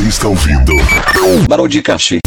Você está ouvindo Barão de Cachê.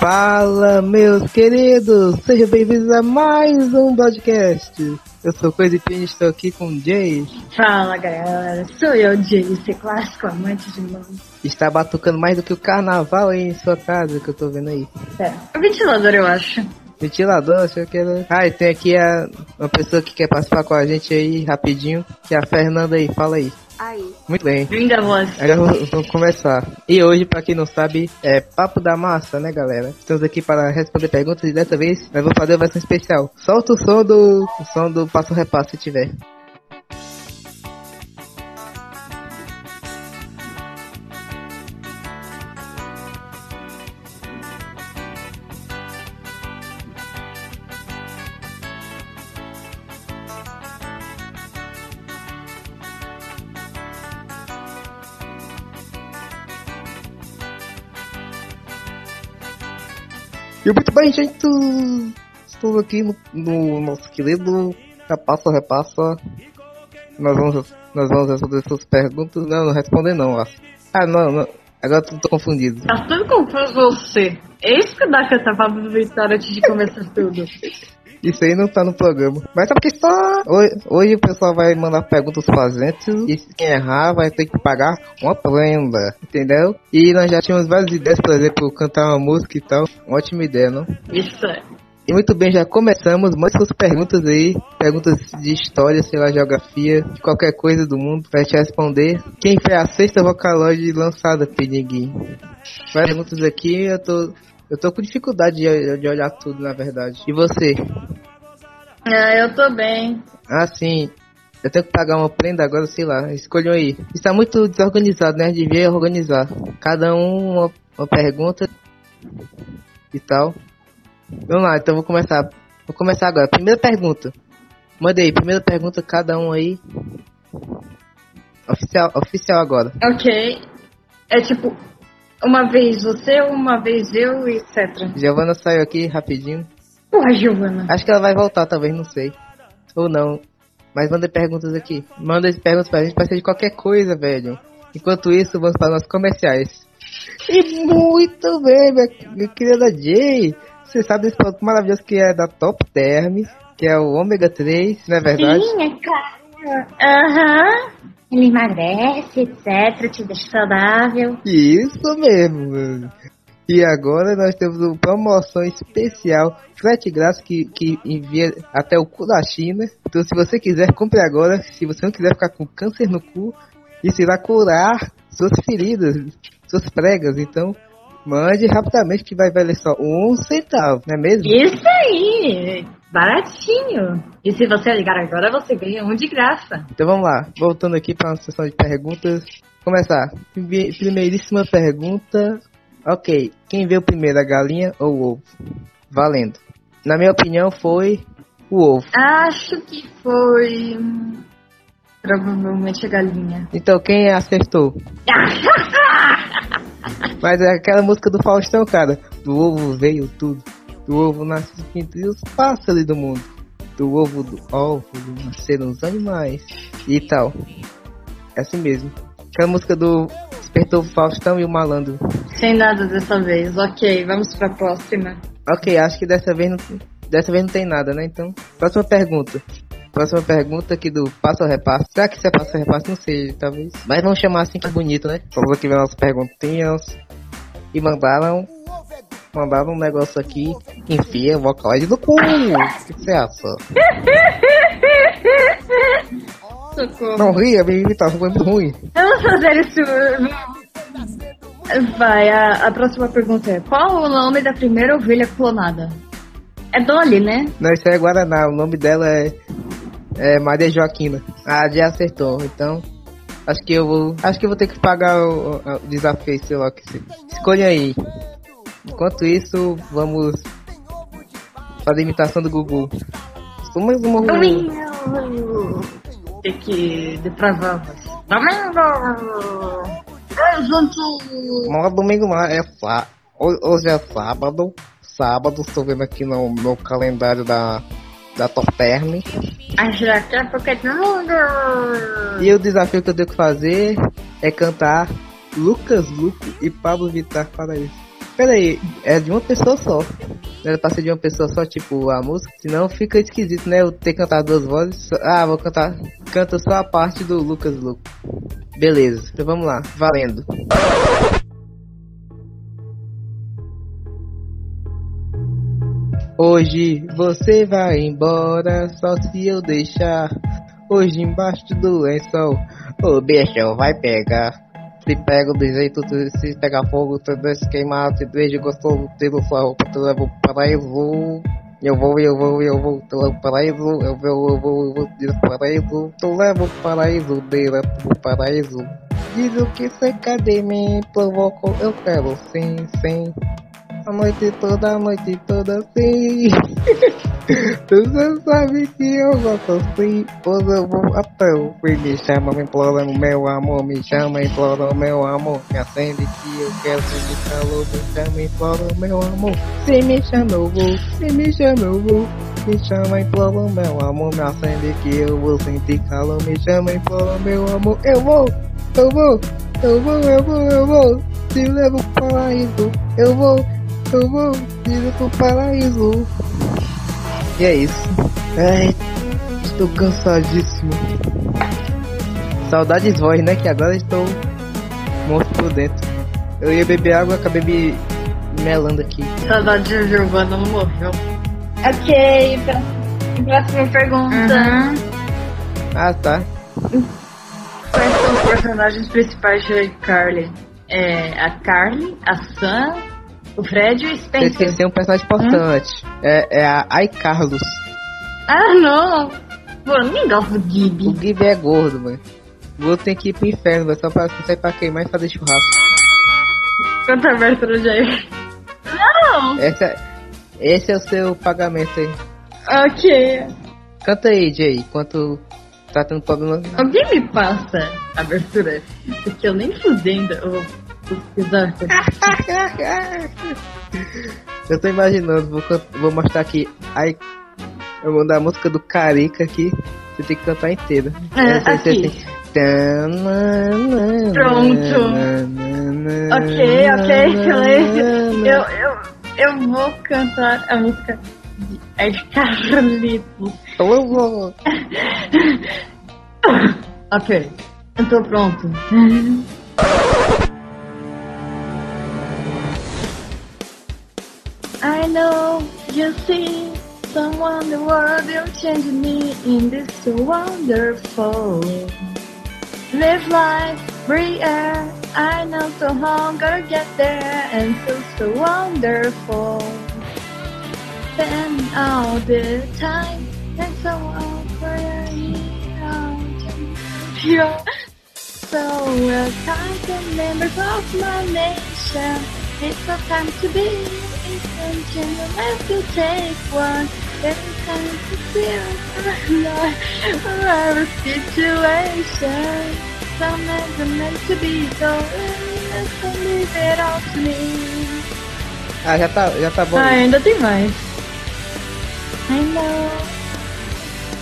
Fala, meus queridos! Sejam bem-vindos a mais um podcast. Eu sou Coisa e Pini, estou aqui com o Jay. Fala galera, sou eu, Jace, clássico amante de mão. Está batucando mais do que o carnaval aí em sua casa, que eu tô vendo aí. É, o ventilador eu acho. Ventilador, achei que era... Ah, e tem aqui a, uma pessoa que quer participar com a gente aí, rapidinho, que é a Fernanda aí, fala aí. Aí. Muito bem. Linda voz. Agora vamos- vamos começar. E hoje, pra quem não sabe, é Papo da Massa, né, galera? Estamos aqui para responder perguntas e dessa vez nós vamos fazer uma versão especial. Solta o som do o som do passo repasso se tiver. E muito bem, gente. Estou aqui no, no nosso querido Repassa Repassa. Nós vamos, nós vamos responder suas perguntas. Não, não responder não. Ah, não, não. Agora eu tô confundido. Tá tudo confuso você. É isso que dá que eu tava aproveitando antes de começar tudo. Isso aí não tá no programa. Mas sabe que só. Hoje, hoje o pessoal vai mandar perguntas pra gente. E se quem errar vai ter que pagar uma prenda. Entendeu? E nós já tínhamos várias ideias, por exemplo, cantar uma música e tal. Uma ótima ideia, não? Isso é. E muito bem, já começamos. Mande suas perguntas aí. Perguntas de história, sei lá, geografia, de qualquer coisa do mundo pra te responder. Quem foi a sexta Vocaloid lançada, Piniguim? Várias perguntas aqui, eu tô. Eu tô com dificuldade de, de olhar tudo, na verdade. E você? É, eu tô bem. Ah, sim. Eu tenho que pagar uma prenda agora, sei lá. Escolham aí. Está muito desorganizado, né? Devia organizar. Cada um uma, uma pergunta e tal. Vamos lá, então vou começar. Vou começar agora. Primeira pergunta. Manda aí, primeira pergunta, cada um aí. Oficial, oficial agora. Ok. É tipo, uma vez você, uma vez eu, etc. Giovana saiu aqui rapidinho. Porra, Giovana. Acho que ela vai voltar, talvez, não sei. Ou não. Mas manda perguntas aqui. Manda perguntas pra gente, pode ser de qualquer coisa, velho. Enquanto isso, vamos para nossos comerciais. E muito bem, minha, querida Jay. Você sabe desse produto maravilhoso que é da Top Term, que é o ômega 3, não é verdade? Sim, é claro. Aham. Ele emagrece, etc. Te deixa saudável. Isso mesmo, mano. E agora nós temos uma promoção especial, frete grátis que, que envia até o cu da China. Então se você quiser, compre agora. Se você não quiser ficar com câncer no cu, isso irá curar suas feridas, suas pregas. Então mande rapidamente que vai valer só um centavo, não é mesmo? Isso aí. Baratinho. E se você ligar agora, você ganha um de graça. Então vamos lá, voltando aqui para a sessão de perguntas. Começar. Prime- Primeiríssima pergunta. Ok, quem veio primeiro, a galinha ou o ovo? Valendo. Na minha opinião, foi o ovo. Acho que foi. Provavelmente a galinha. Então quem acertou? Mas é aquela música do Faustão, cara. Do ovo veio tudo. Do ovo nasce entre os pássaros do mundo. Do ovo do óvulo nasceram os animais. E tal. É assim mesmo. Aquela música do Despertou o Faustão e o Malandro. Sem nada dessa vez. Ok, vamos pra próxima. Ok, acho que dessa vez não, dessa vez não tem nada, né? Então, próxima pergunta. Próxima pergunta aqui do Passo a Repasso. Será que isso é Passo a Repasso? Não sei, talvez. Mas vamos chamar assim que é bonito, né? Vamos aqui ver nossas perguntinhas. E mandaram. Mandaram um negócio aqui. Enfia o Vocaloid no cu. O que você acha? Socorro. Não ria, minha imitação foi muito ruim. Vamos fazer isso. Vai, a, a próxima pergunta é: Qual o nome da primeira ovelha clonada? É Dolly, né? Não, isso é Guaraná. O nome dela é. É Maria Joaquina. Ah, já acertou. Então. Acho que eu vou. Acho que eu vou ter que pagar o, o- desafio, sei lá que se. Escolha aí. Enquanto isso, vamos fazer a imitação do Gugu. Sou mais uma Tem que voz. Domingo! Ai, gente! É domingo não, é sá. Hoje é sábado. Sábado, estou vendo aqui no meu calendário da, da é é domingo! E o desafio que eu tenho que fazer é cantar Lucas Luco e Pablo Vittar para isso. Pera aí, é de uma pessoa só. Era pra ser de uma pessoa só, tipo, a música. Senão fica esquisito, né? Eu ter cantar duas vozes. Ah, vou cantar. Canta só a parte do Lucas Luco. Beleza, então vamos lá, valendo. Hoje você vai embora, só se eu deixar. Hoje embaixo do lençol, o bicho vai pegar. Se pega do jeito, se pegar fogo, tu deixa queimar, se beijo gostoso, tiro sua roupa, tu leva o paraíso. Eu vou, eu vou, eu vou, tu leva o paraíso, eu vou, eu vou, eu vou, paraíso, tu leva o paraíso, direto pro paraíso. Diz o que você quer de mim, provocou, eu quero sim, sim. A noite toda, a noite toda sim. Você sabe que eu gosto assim. Pois eu vou até o fim. Me chama, me implora meu amor. Me chama, implora meu amor. Me acende que eu quero sentir calor. Me chama, implora meu amor. Se me chama, eu vou. Se me chama, eu vou. Me chama, implora meu amor. Me acende que eu vou sentir calor. Me chama, implora meu amor. Eu vou, eu vou, eu vou, eu vou, eu vou. Te levo para o paraíso. Eu vou. Eu vou ir pro paraíso. E é isso. Ai, estou cansadíssimo. Saudades voz, né? Que agora estou morto por dentro. Eu ia beber água, acabei me melando aqui. Saudade de Giovanna não morreu. Ok, próxima pergunta. Uhum. Ah, tá. Quais são os personagens principais de Carly? É a Carly, a Sam o Fred e o Spencer. esqueceu um personagem importante. Hum? É, é a Ai Carlos. Ah, não. Pô, ninguém gosta do Gibi. O Gibi é gordo, mano. O gordo tem que ir pro inferno, véio, só pra sair pra queimar e fazer churrasco. Canta a abertura de aí. Não! Esse é, esse é o seu pagamento aí. Ok. Canta aí, Jay, enquanto tá tendo problema. Alguém me passa a abertura? Porque eu nem fudendo. Eu vou eu tô imaginando, vou, vou mostrar aqui. Ai, eu vou mandar a música do Carica aqui. Você tem que cantar inteira. É, aqui. Pronto. ok, ok, silêncio. Eu, eu, eu vou cantar a música de Carlitos. Eu vou. ok, eu tô pronto. I know you see someone the world will change me in this so wonderful. Live life, breathe air. I know so long gonna get there and so so wonderful. Spend all the time and so for you. So well kind the members of my nation. It's a time to be intention. You have to take one. Every time to feel our situation. Some are meant to be so let's leave it all to me. Ah, já tá, já tá bom. Ah, ainda tem mais. Know.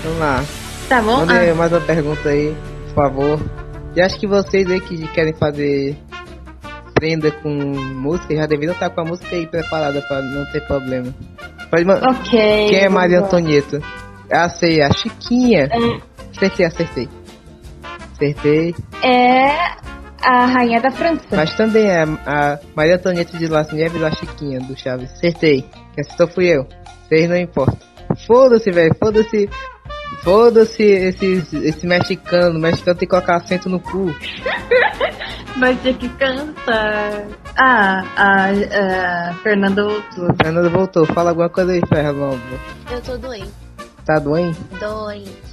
Vamos lá. Tá bom? Manda ah. mais uma pergunta aí, por favor. E acho que vocês aí que querem fazer prenda com música já deveriam estar com a música aí preparada para não ter problema. Ok. Quem é Maria Antonieta? Ah, sei, a Chiquinha. É. Acertei, acertei. Acertei. É a rainha da França. Mas também é a Maria Antonieta de Las Nieves a Chiquinha do Chaves. Acertei. Quem acertou fui eu. Vocês não importa. Foda-se, velho. Foda-se. Foda-se esse, esse mexicano. O mexicano tem que colocar acento no cu. Vai ter que cantar. Ah, a, a Fernanda voltou. Fernanda voltou. Fala alguma coisa aí, Fernanda. Eu tô doente. Tá doente? Doente.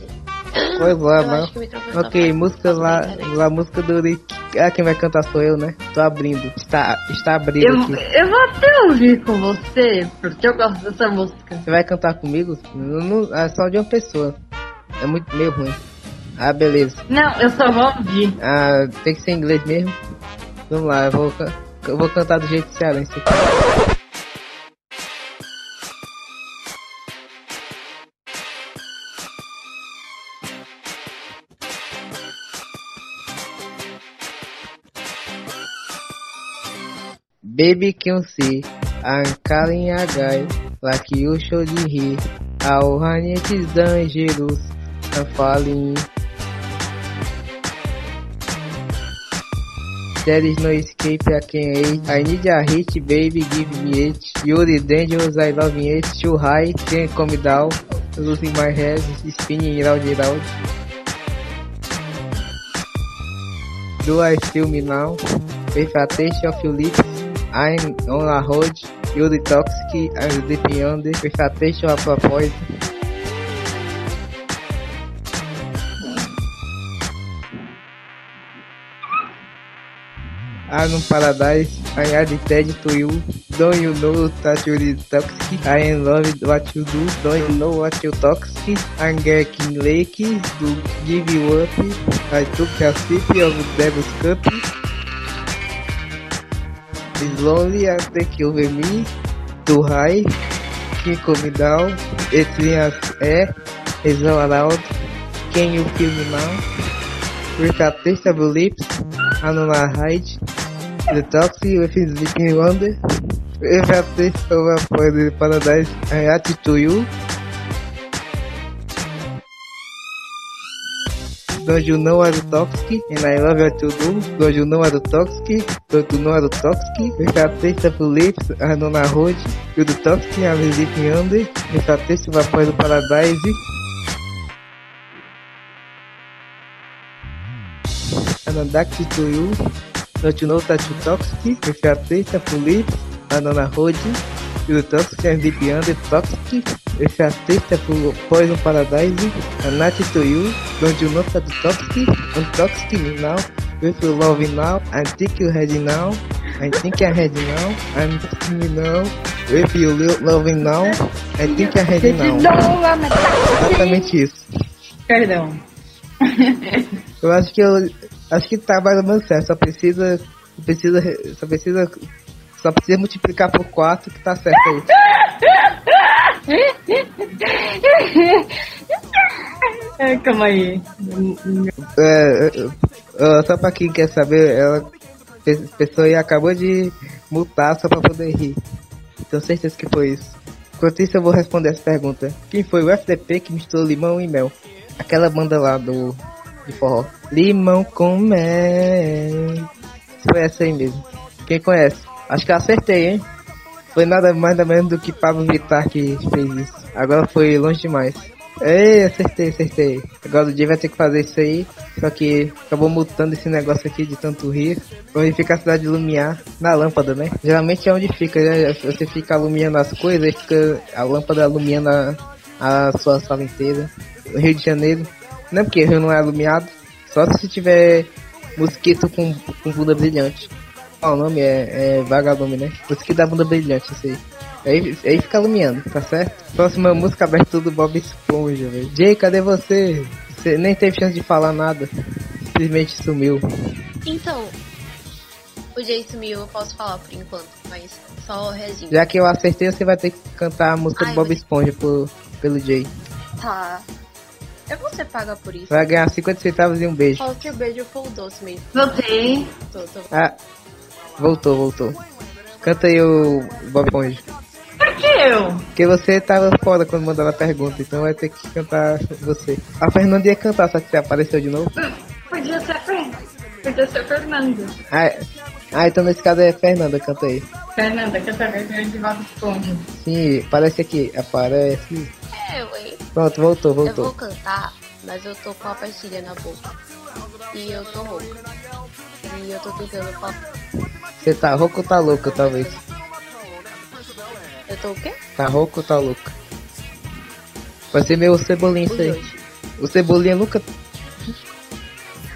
Pois lá, né? Ok, música lá, lá, música do Rick. Ah, quem vai cantar sou eu, né? Tô abrindo. Está, está abrindo eu, aqui. Eu vou até ouvir com você, porque eu gosto dessa música. Você vai cantar comigo? Não, não, é só de uma pessoa. É muito meio ruim. Ah, beleza. Não, eu só vou ouvir. Ah, tem que ser em inglês mesmo. Vamos lá, eu vou, eu vou cantar do jeito cearense. Baby can see I'm calling a guy like you should hear How honey is dangerous I'm falling There is no escape, I can hate. I need a hit, baby, give me it. You're dangerous, I love it. Too high, can't come down. Losing my head, spinning round and round. Do I feel me now? With a taste of your lips, I'm on a road. You're toxic, I'm sleeping under. With a taste of a poison. I'm in paradise, I addicted to you. Don't you know that you're toxic? I am love what you do. Don't you know what you toxic? I'm getting lucky to give you up. I took a sip of devil's cup. It's lonely, I take over me. Too high, can come down. It's me as air, it's all around. Can you feel me now? With a taste of lips, I'm on a hide. The toxic with his sleeping wonder. If I taste of a poison paradise, I add it to you. Don't you know I'm toxic and I love what you do? Don't you know I'm toxic? Don't you know I'm toxic? If I taste of lips, I'm on a road. You're the toxic, I'm sleeping under. If I taste of a poison paradise, I'm addicted to you. Don't you know that you toxic? If you taste of your lips, I'm on a road. You're the toxic, I'm deep under toxic. Your poison paradise, not to you. Don't you know that you toxic? I'm toxic me now. If you love now, I think you ready now. I think I'm ready now. I'm me now. If you lo- love now, I think I'm ready now. Exatamente isso. Perdão. Eu acho que eu acho que tá mais ou menos certo. Só precisa, precisa, só precisa, só precisa multiplicar por 4 que tá certo aí. É, calma aí. É, é, só pra quem quer saber, ela pe- pessoa aí acabou de multar só pra poder rir. Tenho certeza que foi isso. Enquanto isso eu vou responder essa pergunta. Quem foi o FDP que misturou limão e mel? Aquela banda lá do de forró. Limão com mel. Foi essa aí mesmo. Quem conhece? Acho que eu acertei, hein? Foi nada mais nada menos do que Pablo Vittar que fez isso. Agora foi longe demais. Ei, acertei, acertei. Agora o dia vai ter que fazer isso aí. Só que acabou mutando esse negócio aqui de tanto rir. Onde fica a cidade de Lumiar, na lâmpada, né? Geralmente é onde fica, né? Você fica iluminando as coisas, fica a lâmpada iluminando a, a sua sala inteira. Rio de Janeiro. Não é porque o Rio não é iluminado. Só se tiver mosquito com, com bunda brilhante. Qual o nome? É, é vagalume, né? Mosquito da bunda brilhante, isso aí. Aí, aí fica iluminando, tá certo? Próxima música abertura do Bob Esponja, velho. Jay, cadê você? Você nem teve chance de falar nada. Simplesmente sumiu. Então, o Jay sumiu, eu posso falar por enquanto, mas só resumo. Já que eu acertei, você vai ter que cantar a música Ai, do Bob Esponja por, pelo Jay. Tá. Eu vou ser paga por isso. Vai ganhar 50 centavos e um beijo. Fala que o beijo foi o doce mesmo. Voltei. Tô, tô. Ah, voltou, voltou. Canta aí o Bob Esponja. Por que eu? Porque você tava fora quando mandava a pergunta, então vai ter que cantar você. A Fernanda ia cantar, só que você apareceu de novo. Podia ser Fernanda. Podia ser Fernanda. Ah, é- ah, então nesse caso é Fernanda, canta aí. Fernanda, que essa vez de volta esponja. Sim, aparece aqui, aparece. Pronto, voltou, Eu vou voltou. cantar, mas eu tô com a pastilha na boca. E eu tô rouca. E eu tô tentando falar. Você tá rouco ou tá louca, talvez? Eu tô o quê? Tá rouco ou tá louca? Vai ser meio cebolinha isso aí. O cebolinha nunca.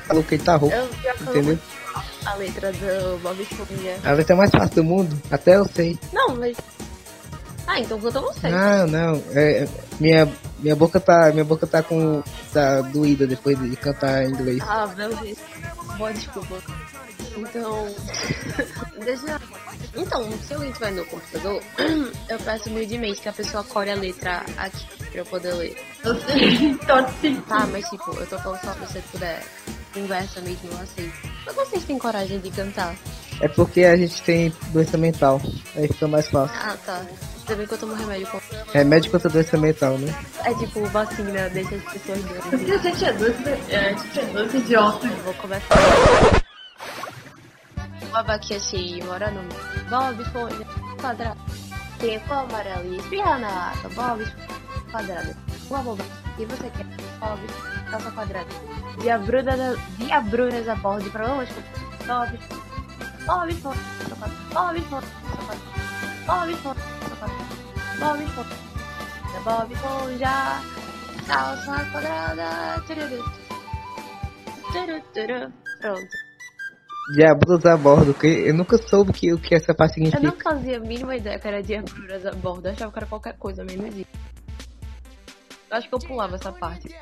Tá louco, ele tá rouco, entendeu? a letra do Bob Esponja. A letra mais fácil do mundo, até eu sei. Não, mas. Ah, então canta você. Não, não, é, Minha, minha boca tá. Minha boca tá com. tá doída depois de cantar em inglês. Ah, meu Deus. Boa desculpa. Então. Deixa. Então, se alguém tiver no computador, eu peço humildemente que a pessoa core a letra aqui pra eu poder ler. Eu sei, tô assim. Tá, mas tipo, eu tô falando só pra você puder. Conversa mesmo, eu aceito. Mas vocês têm coragem de cantar? É porque a gente tem doença mental. Aí fica mais fácil. Ah, tá. Ainda bem que eu tomo remédio com. Remédio contra doença mental, né? É tipo vacina, deixa as pessoas Porque doentes. a gente é dois, é, a gente é dois idiotas. Eu vou começar. O abacaxi mora no Bob folha quadrado. Tempo amarelo e espirra na lata. Bob quadrado. Uma boba. E você quer? Bob calça quadrada. Diabruna da... Diabrunas a bordo de problemas com Bob. Bob folha. Bob folha. Bob folha. Bob folha. Bob Esponja. Calça quadrada. Tururu. Turu, turu. Pronto. Diabos a bordo, que eu nunca soube que, o que essa parte Eu não significa. fazia a mínima ideia que era diabruras a bordo. Eu achava que era qualquer coisa, menos isso. Eu acho que eu pulava essa parte.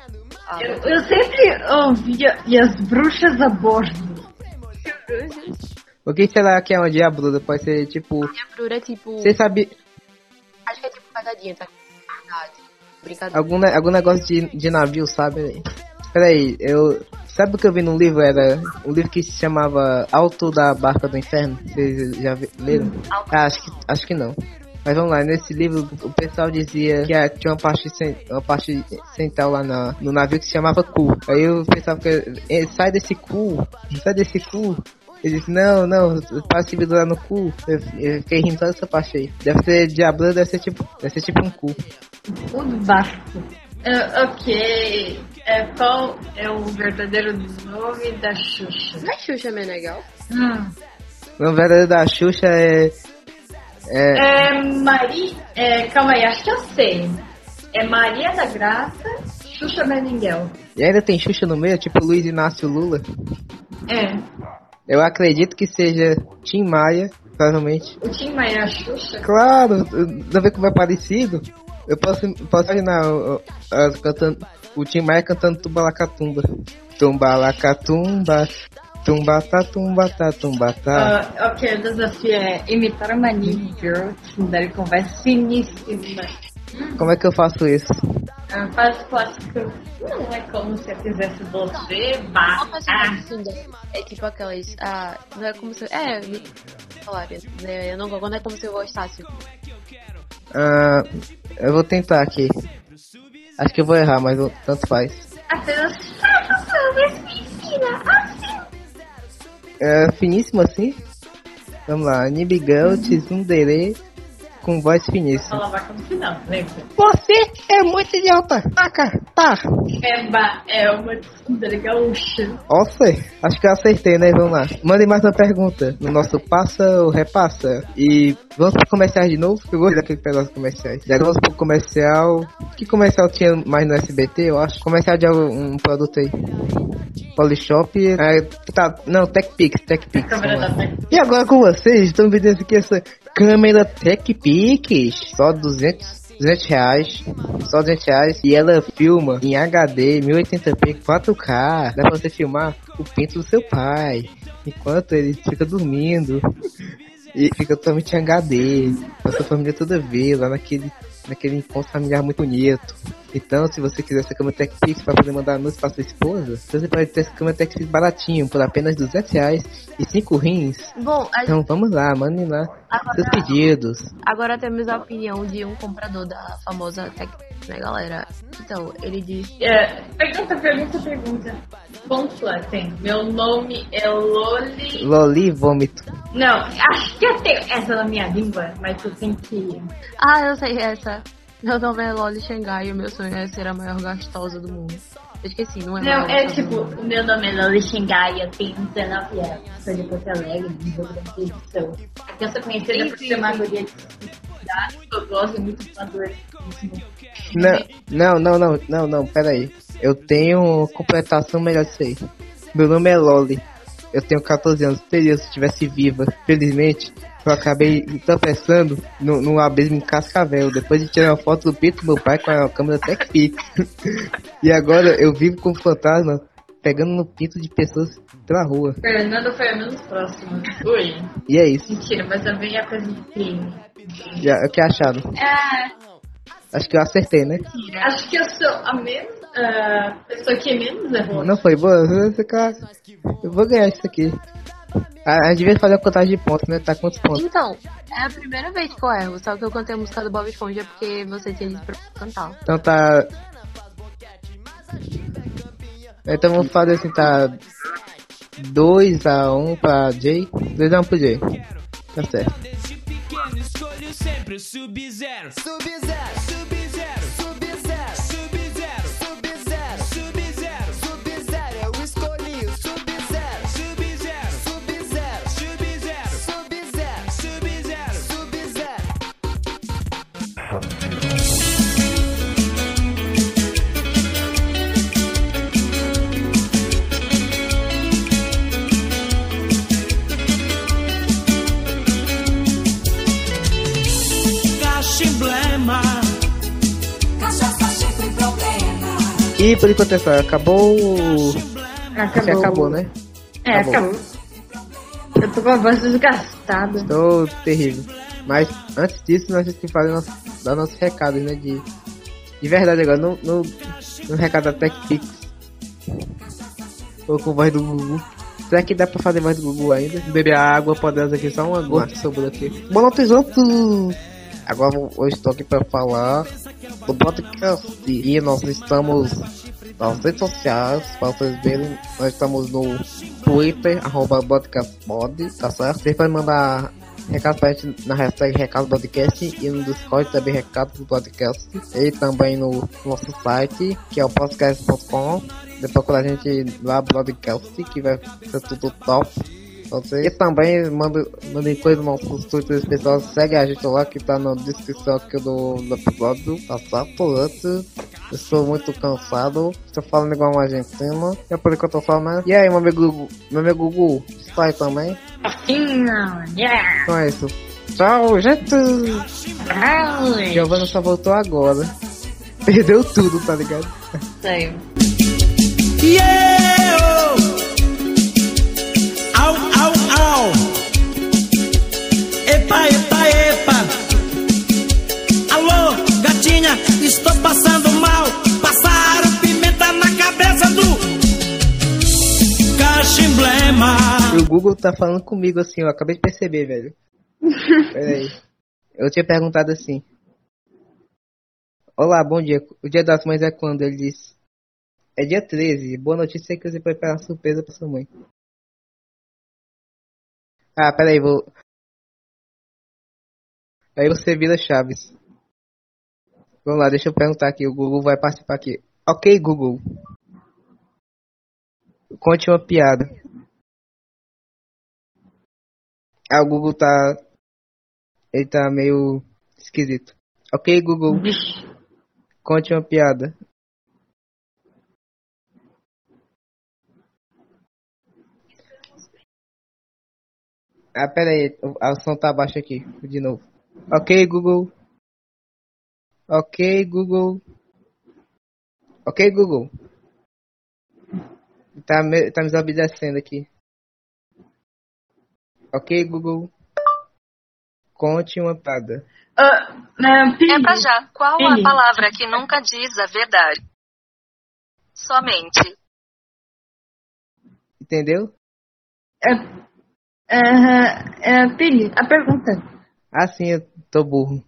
Ah, Eu, eu sempre ouvia e as bruxas a bordo. O que será que é uma diabluda? Pode ser tipo. Diabrura é tipo. Você sabe Acho que é tipo pegadinha, tá? Verdade. Brincadeira. algum, ne- algum negócio de, de navio, sabe? Peraí, eu. Sabe o que eu vi num livro? Era um livro que se chamava Alto da Barca do Inferno. Vocês já vi- leram? Ah, acho que, acho que não. Mas vamos lá, nesse livro o pessoal dizia que tinha uma parte, uma parte central lá na- no navio que se chamava cu. Aí eu pensava que eh, sai desse cu, sai desse cu. Ele disse, não, não, para se vidurar no cu. Eu, eu fiquei rindo toda essa parte aí. Deve ser diablo, deve ser tipo, deve ser tipo um cu. O do barco. Ah, ok. É, qual é o verdadeiro nome da Xuxa? Não é Xuxa Menegal? Hum. O verdadeiro da Xuxa é. É. É Maria. É, calma aí, acho que eu sei. É Maria da Graça, Xuxa Meninguel. E ainda tem Xuxa no meio, tipo Luiz Inácio Lula. É. Eu acredito que seja Tim Maia, provavelmente. O Tim Maia é a Xuxa. Claro, não vê como é parecido. Eu posso, posso imaginar as cantando, o Tim Maia cantando Tumbalacatumba. Tumbalacatumba, tumbata, tumbata, tumbata. Ah, ok, o desafio é imitar uma Nick Girl, que daí conversa finíssima. Como é que eu faço isso? Ah, faz clássico. Não é como se eu fizesse você, ah. assim, é tipo aquelas. Ah, não é como se. É, falaram. Né? Eu não, não é como se eu gostasse. Ah, eu vou tentar aqui. Acho que eu vou errar, mas eu- tanto faz. Apenas me ensina assim. É finíssimo assim? Vamos lá, Nibigão, Tsundere com voz finíssima. Ela vai não, lembra? Você é muito idiota! Taca, tá! É, ba, é uma tsundere gaúcha. Nossa, acho que eu acertei, né? Vamos lá. Mande mais uma pergunta no nosso Passa ou Repassa. E vamos pro comerciais de novo? Eu gosto daquele pedaço comerciais. Já vamos pro comercial. Que comercial tinha mais no SBT, eu acho? Comercial de algum um produto aí. Polishop. É, tá, não, TechPix, TechPix. E agora com vocês, estão vendo aqui essa câmera TechPix. Só 200, 200 reais. Só 200 reais. E ela filma em HD, 1080p, 4K. Dá pra você filmar o pinto do seu pai. Enquanto ele fica dormindo. E fica totalmente em HD. A sua família toda vê lá naquele, naquele encontro familiar muito bonito. Então, se você quiser essa câmera TechPix para poder mandar anúncio para sua esposa, você pode ter essa câmera TechPix baratinho, por apenas 200 reais e 5 rins. Bom, a Então vamos lá, mandem lá seus agora, pedidos. agora temos a opinião de um comprador da famosa Tech, né, galera? Então, ele diz. É, pergunta, pergunta, pergunta. Pontua, tem. Meu nome é Loli. Loli vômito. Não, acho que eu tenho essa na minha língua, mas eu tenho que. Ah, eu sei essa. Meu nome é Loli Xangai e o meu sonho é ser a maior gastosa do mundo. Eu esqueci, não é Não, é gastosa tipo, meu nome é Loli Xingai, eu tenho 19 anos. Sou de Porto Alegre, no Rio Grande do Sul. Eu sou conhecida por ser uma guria de cidade, eu gosto muito ativismo. Não, não, não, não, não, não, pera aí. Eu tenho completação melhor disso aí. Meu nome é Loli. eu tenho 14 anos, teria se eu estivesse viva. Felizmente, eu acabei tropeçando no, no abismo em Cascavel, depois de tirar uma foto do pinto do meu pai com a câmera TechPix. e agora eu vivo com fantasma pegando no pinto de pessoas pela rua. Fernanda foi a menos próxima. Oi. E é isso. Mentira, mas também é coisa de crime. Já, o que acharam? É, Acho que eu acertei, né? acho que eu sou a menos. a pessoa que menos errou. Não foi boa? Esse cara- Eu vou ganhar isso aqui. A, a gente devia fazer uma contagem de pontos, né? Tá quantos pontos? Então, é a primeira vez que eu erro, só que eu cantei a música do Bob Esponja porque você tinha dito pra cantar. Então tá. Então vamos fazer assim, tá 2x1 pra Jay. 2x1 pro Jay. Tá certo. Desde pequeno escolho sempre o Sub-Zero. Sub-Zero, Sub-Zero, Sub-Zero, Emblema. Cachaça, chifre, problema. E por enquanto é só, acabou. Acabou. acabou, né? É, Acabou. acabou. Eu tô com a voz desgastada. Tô terrível. Mas antes disso, nós temos que fazer nosso, dar nossos recados, né? De, de verdade agora, no, no, no recado da TechPix. Ou com voz do Gugu. Será que dá pra fazer voz do Gugu ainda? Beber a água poderosa aqui, só uma gota que sobrou aqui. Noite, outros! Agora eu- estou aqui para falar do podcast. E nós estamos nas redes sociais, para vocês verem. Nós estamos no Twitter, arroba podcastpod, tá certo? Vocês podem mandar recado pra gente na hashtag Recado Podcast e no Discord também Recado do Podcast. E também no nosso site, que é o podcast.com. Depois procurar a gente lá, podcast, que vai ser tudo top. Pra Vocês. E também mandem mandem coisa nos nossos Twitter pessoal. Segue a gente lá que tá na descrição aqui do, do episódio. Tá? Antes, eu estou muito cansado. Estou falando igual um argentino. É por isso que eu tô falando. E aí, meu amigo Gugu? Meu amigo Gugu, aí também? Yeah! Então é isso. Tchau, gente! Ai, Giovanna só voltou agora. Perdeu tudo, tá ligado? Saiu. Yeah! Epa, epa, epa! Alô, gatinha, estou passando mal. Passaram pimenta na cabeça do caixa emblema. E o Google tá falando comigo assim, eu acabei de perceber, velho. Pera aí. Eu tinha perguntado assim. Olá, bom dia. O dia das mães é quando? Ele disse. É dia 13. Boa notícia é que você prepara uma surpresa pra sua mãe. Ah, pera aí, vou. Aí você vira Chaves. Vamos lá, deixa eu perguntar aqui. O Google vai participar aqui. Ok, Google. Conte uma piada. Ah, o Google tá. Ele tá meio esquisito. Ok, Google. Conte uma piada. Ah, pera aí. o- A som tá baixo aqui. De novo. Ok, Google. Ok, Google. Ok, Google. Tá me, tá me desobedecendo aqui. Ok, Google. Conte uma piada. Ah, ah, É pra já. Qual a palavra que nunca diz a verdade? Somente. Entendeu? É, é, é, a pergunta. Ah, sim, eu tô burro.